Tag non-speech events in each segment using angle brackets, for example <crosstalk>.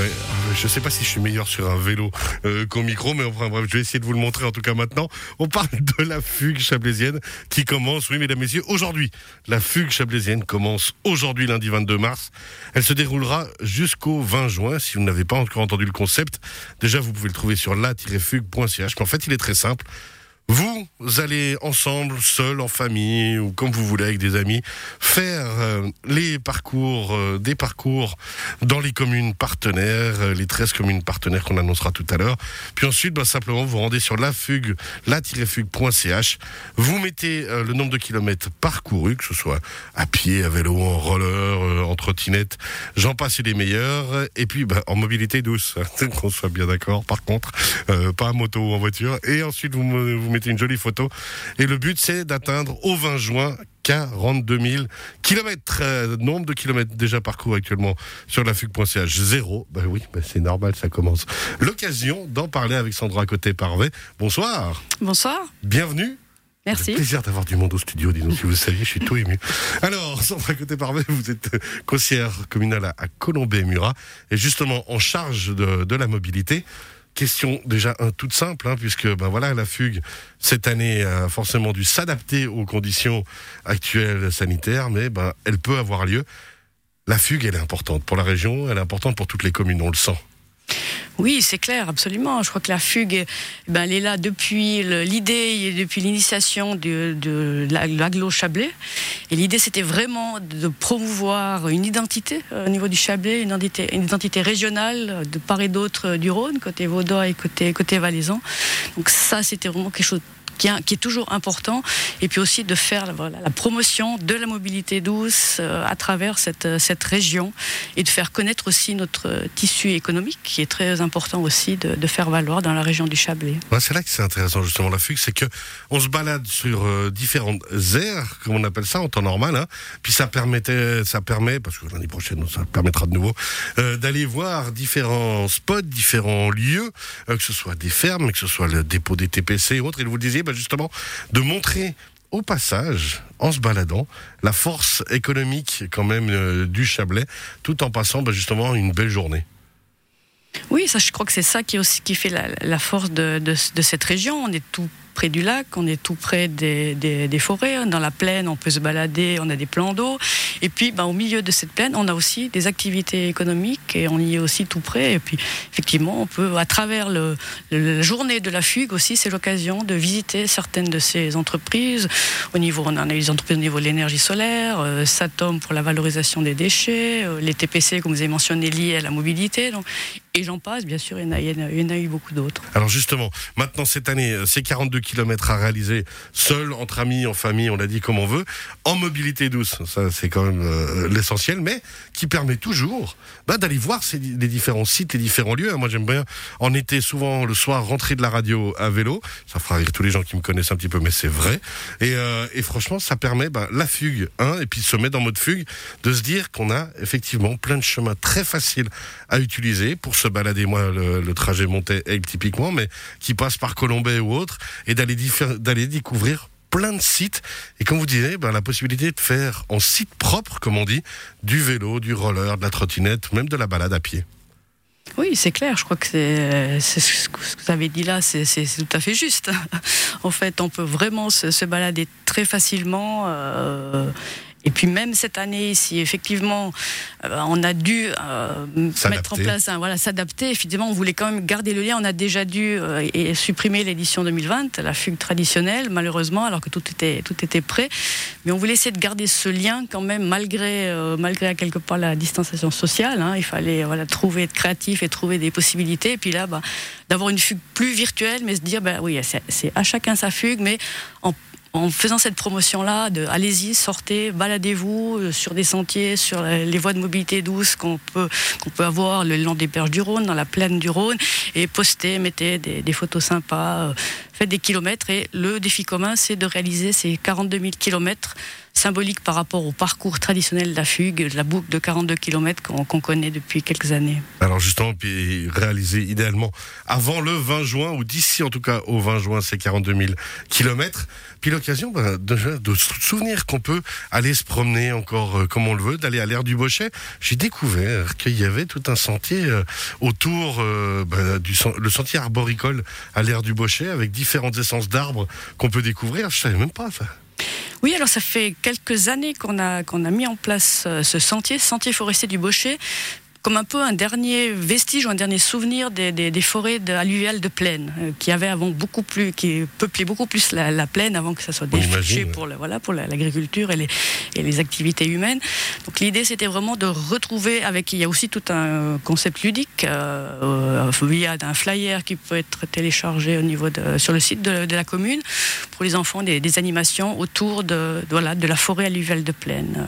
Ouais, je sais pas si je suis meilleur sur un vélo euh, qu'au micro, mais enfin bref, je vais essayer de vous le montrer en tout cas maintenant. On parle <laughs> de la fugue chablaisienne qui commence, oui mesdames, messieurs, aujourd'hui. La fugue chablaisienne commence aujourd'hui, lundi 22 mars. Elle se déroulera jusqu'au 20 juin. Si vous n'avez pas encore entendu le concept, déjà vous pouvez le trouver sur la-fugue.ch. Mais en fait, il est très simple. Vous allez ensemble, seul, en famille ou comme vous voulez avec des amis, faire euh, les parcours, euh, des parcours dans les communes partenaires, euh, les 13 communes partenaires qu'on annoncera tout à l'heure. Puis ensuite, bah, simplement, vous rendez sur la fugue, la-fugue.ch. Vous mettez le nombre de kilomètres parcourus, que ce soit à pied, à vélo, en roller, en trottinette, j'en passe les meilleurs. Et puis, bah, en mobilité douce, <laughs> qu'on soit bien d'accord. Par contre, pas à moto ou en voiture. Et ensuite, vous, vous mettez une jolie photo. Et le but, c'est d'atteindre au 20 juin 42 000 kilomètres. Euh, nombre de kilomètres déjà parcourus actuellement sur la fugue.ch, zéro. Ben oui, ben c'est normal, ça commence. L'occasion d'en parler avec Sandra Côté Parvé. Bonsoir. Bonsoir. Bienvenue. Merci. Plaisir d'avoir du monde au studio, dis-nous si vous saviez, je suis tout ému. Alors, Sandra Côté Parvé, vous êtes conseillère communale à, Colombey-Murat et justement en charge de, de la mobilité. Question déjà un, toute simple, hein, puisque ben voilà, la fugue cette année a forcément dû s'adapter aux conditions actuelles sanitaires, mais ben, elle peut avoir lieu. La fugue, elle est importante pour la région, elle est importante pour toutes les communes, on le sent. Oui, c'est clair, absolument. Je crois que la fugue, eh ben, elle est là depuis l'idée, depuis l'initiation de, l'aglo Chablais. Et l'idée, c'était vraiment de promouvoir une identité euh, au niveau du Chablais, une identité, régionale de part et d'autre du Rhône, côté Vaudois et côté, côté Valaisan. Donc ça, c'était vraiment quelque chose qui, est toujours important, et puis aussi de faire la promotion de la mobilité douce euh, à travers cette, euh, cette région, et de faire connaître aussi notre tissu économique, qui est très important aussi de, faire valoir dans la région du Chablais. c'est là que c'est intéressant justement la fugue, c'est que on se balade sur euh, différentes aires, comme on appelle ça en temps normal, hein, puis ça permettait, ça permet, parce que l'année prochaine ça permettra de nouveau, d'aller voir différents spots, différents lieux, que ce soit des fermes, que ce soit le dépôt des TPC et autres. Et vous le disiez, bah, justement de montrer au passage, en se baladant, la force économique quand même euh, du Chablais, tout en passant bah, justement une belle journée. Oui, ça, je crois que c'est ça qui, aussi, qui fait la, force de, de, cette région. On est tout du lac, on est tout près des, forêts. Dans la plaine, on peut se balader, on a des plans d'eau. Et puis, ben, au milieu de cette plaine, on a aussi des activités économiques et on y est aussi tout près. Et puis, effectivement, on peut, à travers la journée de la fugue aussi, c'est l'occasion de visiter certaines de ces entreprises. Au niveau, on a des entreprises au niveau de l'énergie solaire, euh, Satom pour la valorisation des déchets, euh, les TPC, comme vous avez mentionné, liés à la mobilité. Et j'en passe, bien sûr, il y en a, eu beaucoup d'autres. Alors justement, maintenant cette année, c'est 42 km à réaliser, seul, entre amis, en famille, on l'a dit comme on veut, en mobilité douce, ça c'est quand même euh, l'essentiel, mais qui permet toujours bah, d'aller voir ces, les différents sites, les différents lieux. Moi j'aime bien en été, souvent le soir, rentrer de la radio à vélo, ça fera rire tous les gens qui me connaissent un petit peu, mais c'est vrai. Et, euh, franchement, ça permet bah, la fugue, hein, et puis se mettre en mode fugue, de se dire qu'on a effectivement plein de chemins très faciles à utiliser pour se balader, moi, le, trajet monté typiquement, mais qui passe par Colombay ou autre, et d'aller d'aller découvrir plein de sites et comme vous disiez ben, la possibilité de faire en site propre comme on dit du vélo du roller de la trottinette même de la balade à pied oui, c'est clair. Je crois que c'est ce que vous avez dit là, c'est tout à fait juste. <laughs> en fait, on peut vraiment se, balader très facilement. Euh, et puis même cette année, si effectivement euh, on a dû euh, mettre en place, un, voilà, s'adapter, effectivement on voulait quand même garder le lien. On a déjà dû euh, et supprimer l'édition 2020, la fugue traditionnelle, malheureusement, alors que tout était tout était prêt. Mais on voulait essayer de garder ce lien quand même, malgré malgré à quelque part la distanciation sociale. Hein. Il fallait voilà trouver être créatif et trouver des possibilités. Et puis là, bah, d'avoir une fugue plus virtuelle, mais se dire, bah oui, c'est à chacun sa fugue, mais en en faisant cette promotion-là, de allez-y, sortez, baladez-vous euh, sur des sentiers, sur les voies de mobilité douce qu'on peut, qu'on peut avoir le long des berges du Rhône, dans la plaine du Rhône, et postez, mettez des, photos sympas, euh, faites des kilomètres. Et le défi commun, c'est de réaliser ces 42 000 kilomètres symbolique par rapport au parcours traditionnel de la fugue, de la boucle de 42 km qu'on connaît depuis quelques années. Alors justement, puis réalisé idéalement avant le 20 juin, ou d'ici en tout cas au 20 juin, c'est 42 000 km. Puis l'occasion ben, de, de souvenir qu'on peut aller se promener encore euh, comme on le veut, d'aller à l'air du Bochet. J'ai découvert qu'il y avait tout un sentier euh, autour euh, ben, du le sentier arboricole à l'air du Bochet avec différentes essences d'arbres qu'on peut découvrir. Je savais même pas ça. Oui, alors ça fait quelques années qu'on a, qu'on a mis en place ce sentier, sentier forestier du Bochet, comme un peu un dernier vestige ou un dernier souvenir des, des, des forêts de, alluviales de plaine euh, qui avaient avant beaucoup plus, qui peuplaient beaucoup plus la, la plaine avant que ça soit défriché pour le, voilà pour l'agriculture et les, et les activités humaines. Donc l'idée c'était vraiment de retrouver avec il y a aussi tout un concept ludique euh, via un flyer qui peut être téléchargé au niveau de, sur le site de, de la commune pour les enfants des, des animations autour de, de, voilà de la forêt alluviale de plaine.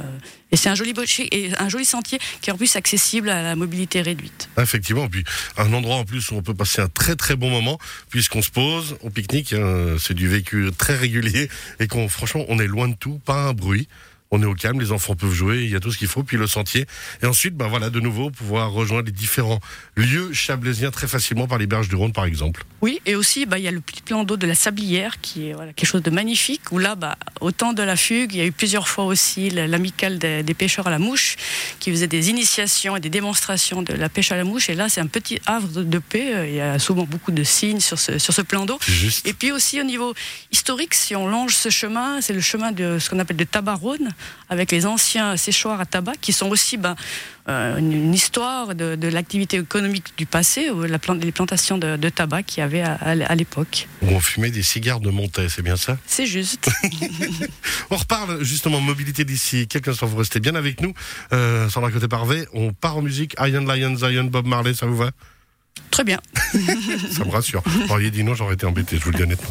Et c'est un joli et un joli sentier qui est en plus accessible à la mobilité réduite. Effectivement, puis un endroit en plus où on peut passer un très très bon moment puisqu'on se pose, on pique-nique, hein, c'est du vécu très régulier et qu'on franchement on est loin de tout, pas un bruit on est au calme, les enfants peuvent jouer, il y a tout ce qu'il faut, puis le sentier. Et ensuite, ben voilà, de nouveau, pouvoir rejoindre les différents lieux chablaisiens très facilement par les berges du Rhône, par exemple. Oui, et aussi, bah, il y a le petit plan d'eau de la Sablière, qui est voilà, quelque chose de magnifique, où là, bah, au temps de la fugue, il y a eu plusieurs fois aussi l'amicale des, des, pêcheurs à la mouche, qui faisait des initiations et des démonstrations de la pêche à la mouche. Et là, c'est un petit havre de, paix. Euh, il y a souvent beaucoup de signes sur ce, sur ce plan d'eau. Et puis aussi, au niveau historique, si on longe ce chemin, c'est le chemin de ce qu'on appelle de Tabarone, avec les anciens séchoirs à tabac, qui sont aussi ben, euh, une, histoire de, de l'activité économique du passé, ou la plante, les plantations de, de tabac qu'il y avait à, à l'époque. Où on fumait des cigares de Montaix, c'est bien ça? C'est juste. <laughs> on reparle justement mobilité d'ici quelques instants, vous restez bien avec nous. Euh, Sandra Côté-Parvé, on part en musique. Iron Lion, Zion, Bob Marley, ça vous va? Très bien. <laughs> ça me rassure. Vous auriez dit non, j'aurais été embêté, je vous le dis honnêtement.